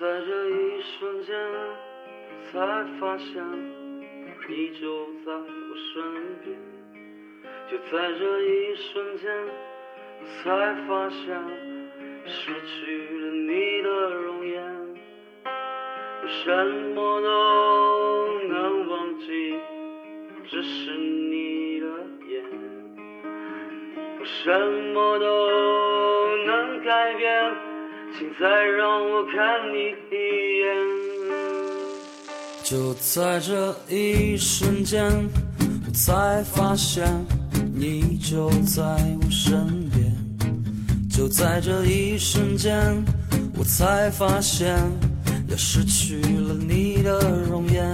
在这一瞬间，才发现你就在我身边。就在这一瞬间，才发现失去了你的容颜。我什么都能忘记，只是你的眼。我什么都。请再让我看你一眼。就在这一瞬间，我才发现你就在我身边。就在这一瞬间，我才发现要失去了你的容颜。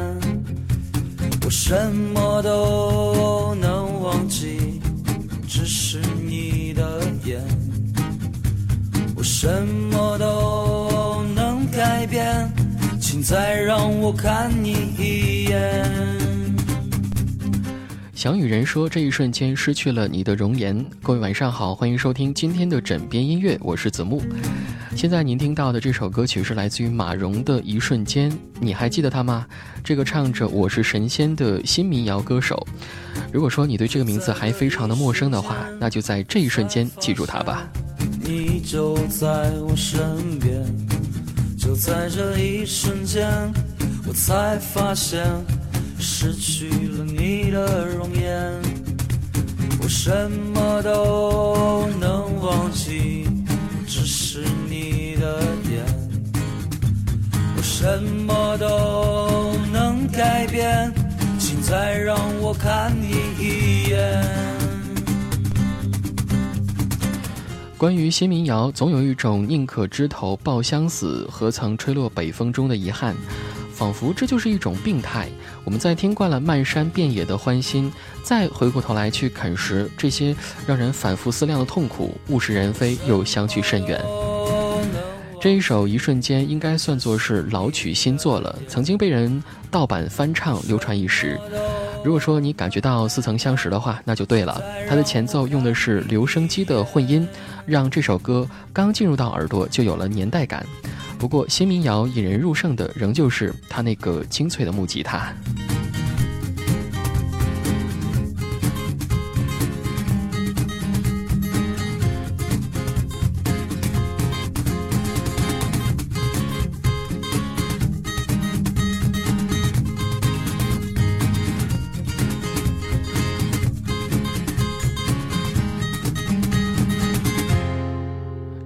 我什么都能忘记，只是你的眼。我什么再让我看你一眼。想与人说，这一瞬间失去了你的容颜。各位晚上好，欢迎收听今天的枕边音乐，我是子木。现在您听到的这首歌曲是来自于马蓉的一瞬间，你还记得他吗？这个唱着我是神仙的新民谣歌手。如果说你对这个名字还非常的陌生的话，那就在这一瞬间记住他吧。你就在我身边，就在这一瞬间，我才发现失去了你的容颜。我什么都能忘记，只是你的眼。我什么都能改变，请再让我看你一眼。关于新民谣，总有一种宁可枝头抱香死，何曾吹落北风中的遗憾，仿佛这就是一种病态。我们在听惯了漫山遍野的欢欣，再回过头来去啃食这些让人反复思量的痛苦，物是人非又相去甚远。这一首《一瞬间》应该算作是老曲新作了，曾经被人盗版翻唱，流传一时。如果说你感觉到似曾相识的话，那就对了。它的前奏用的是留声机的混音，让这首歌刚进入到耳朵就有了年代感。不过新民谣引人入胜的仍旧是他那个清脆的木吉他。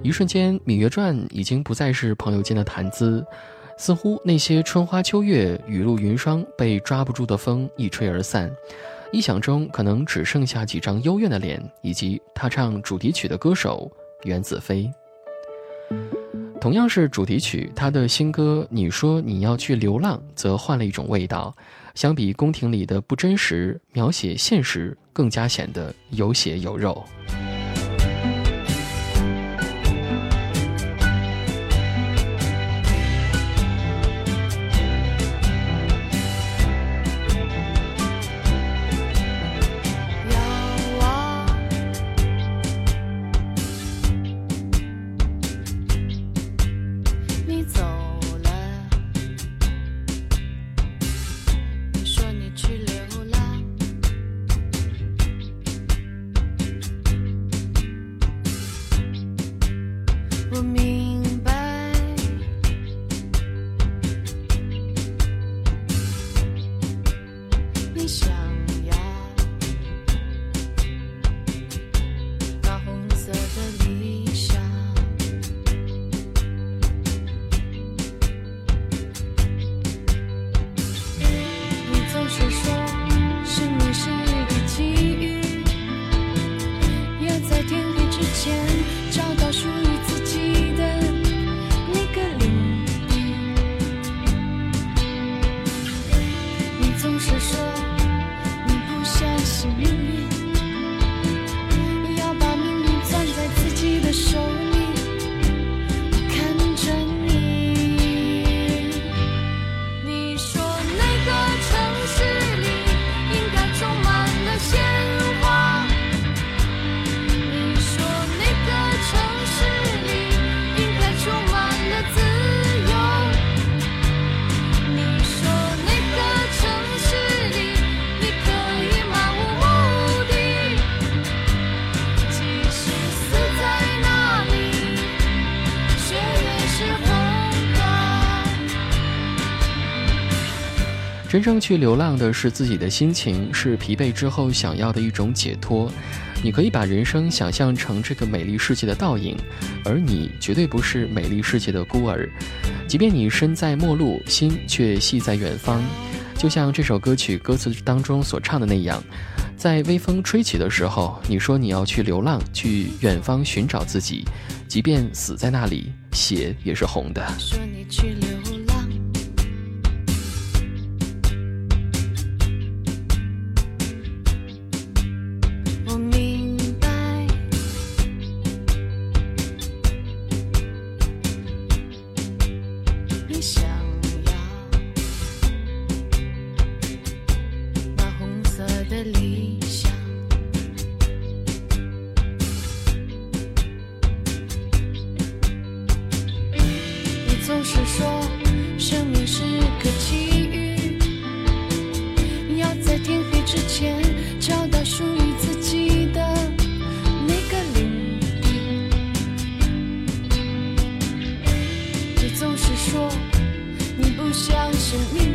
一瞬间，《芈月传》已经不再是朋友间的谈资，似乎那些春花秋月、雨露云霜被抓不住的风一吹而散，臆想中可能只剩下几张幽怨的脸，以及他唱主题曲的歌手袁子飞。同样是主题曲，他的新歌《你说你要去流浪》则换了一种味道，相比宫廷里的不真实，描写现实更加显得有血有肉。上真正去流浪的是自己的心情，是疲惫之后想要的一种解脱。你可以把人生想象成这个美丽世界的倒影，而你绝对不是美丽世界的孤儿。即便你身在陌路，心却系在远方。就像这首歌曲歌词当中所唱的那样，在微风吹起的时候，你说你要去流浪，去远方寻找自己，即便死在那里，血也是红的。说你去流浪，你想要那红色的理相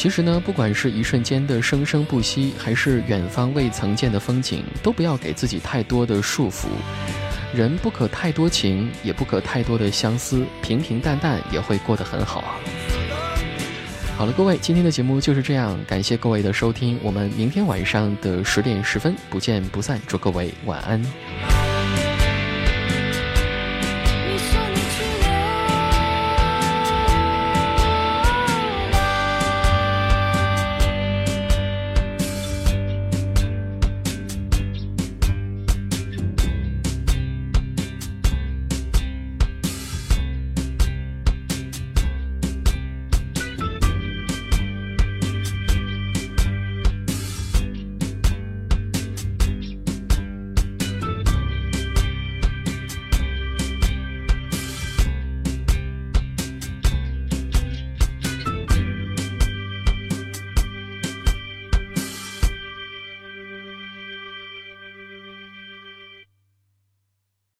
其实呢，不管是一瞬间的生生不息，还是远方未曾见的风景，都不要给自己太多的束缚。人不可太多情，也不可太多的相思，平平淡淡也会过得很好啊。好了，各位，今天的节目就是这样，感谢各位的收听，我们明天晚上的十点十分不见不散，祝各位晚安。